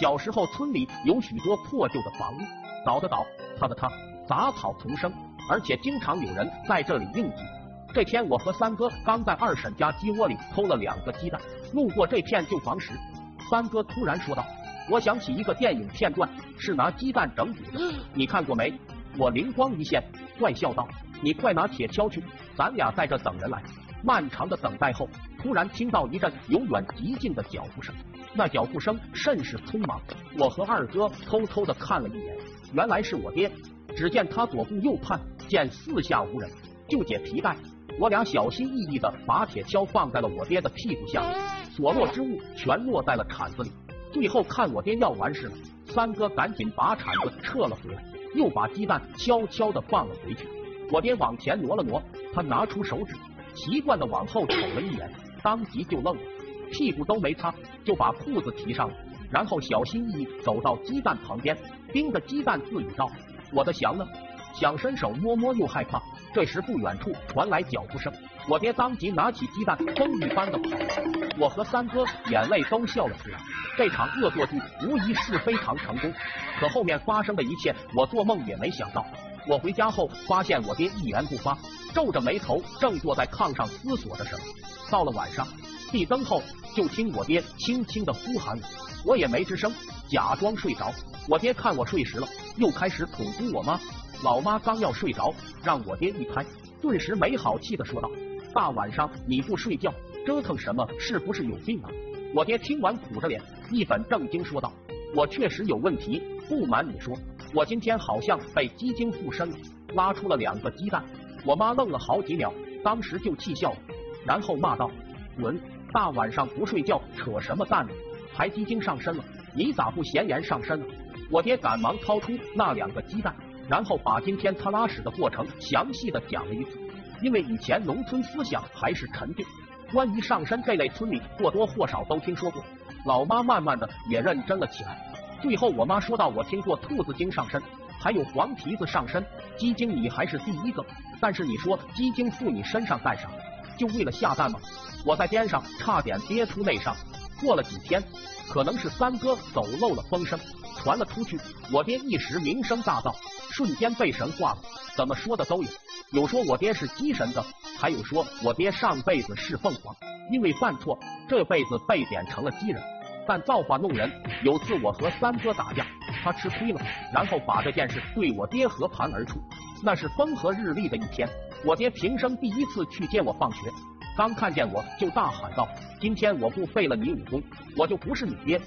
小时候村里有许多破旧的房屋，倒的倒，塌的塌，杂草丛生，而且经常有人在这里应急。这天，我和三哥刚在二婶家鸡窝里偷了两个鸡蛋，路过这片旧房时，三哥突然说道：“我想起一个电影片段，是拿鸡蛋整蛊的，你看过没？”我灵光一现，怪笑道：“你快拿铁锹去，咱俩在这等人来。”漫长的等待后，突然听到一阵由远及近的脚步声，那脚步声甚是匆忙。我和二哥偷偷的看了一眼，原来是我爹。只见他左顾右盼，见四下无人，就解皮带。我俩小心翼翼的把铁锹放在了我爹的屁股下，所落之物全落在了铲子里。最后看我爹要完事了，三哥赶紧把铲子撤了回来，又把鸡蛋悄悄的放了回去。我爹往前挪了挪，他拿出手指。习惯的往后瞅了一眼，当即就愣了，屁股都没擦就把裤子提上了，然后小心翼翼走到鸡蛋旁边，盯着鸡蛋自语道：“我的翔呢？”想伸手摸摸又害怕。这时不远处传来脚步声，我爹当即拿起鸡蛋，风一般的跑了。我和三哥眼泪都笑了出来。这场恶作剧无疑是非常成功，可后面发生的一切，我做梦也没想到。我回家后发现我爹一言不发。皱着眉头，正坐在炕上思索着什么。到了晚上，闭灯后，就听我爹轻轻的呼喊我，我也没吱声，假装睡着。我爹看我睡实了，又开始捅咕我妈。老妈刚要睡着，让我爹一拍，顿时没好气的说道：“大晚上你不睡觉，折腾什么？是不是有病啊？”我爹听完，苦着脸，一本正经说道：“我确实有问题，不瞒你说，我今天好像被鸡精附身了，拉出了两个鸡蛋。”我妈愣了好几秒，当时就气笑了，然后骂道：“滚！大晚上不睡觉，扯什么蛋呢？还鸡精上身了？你咋不闲言上身呢？”我爹赶忙掏出那两个鸡蛋，然后把今天他拉屎的过程详细的讲了一次。因为以前农村思想还是陈旧，关于上身这类，村里或多或少都听说过。老妈慢慢的也认真了起来。最后我妈说道：“我听过兔子精上身。”还有黄皮子上身，鸡精你还是第一个。但是你说鸡精附你身上干啥？就为了下蛋吗？我在边上差点憋出内伤。过了几天，可能是三哥走漏了风声，传了出去，我爹一时名声大噪，瞬间被神化了。怎么说的都有，有说我爹是鸡神的，还有说我爹上辈子是凤凰，因为犯错，这辈子被贬成了鸡人。但造化弄人，有次我和三哥打架。他吃亏了，然后把这件事对我爹和盘而出。那是风和日丽的一天，我爹平生第一次去接我放学，刚看见我就大喊道：“今天我不废了你武功，我就不是你爹。”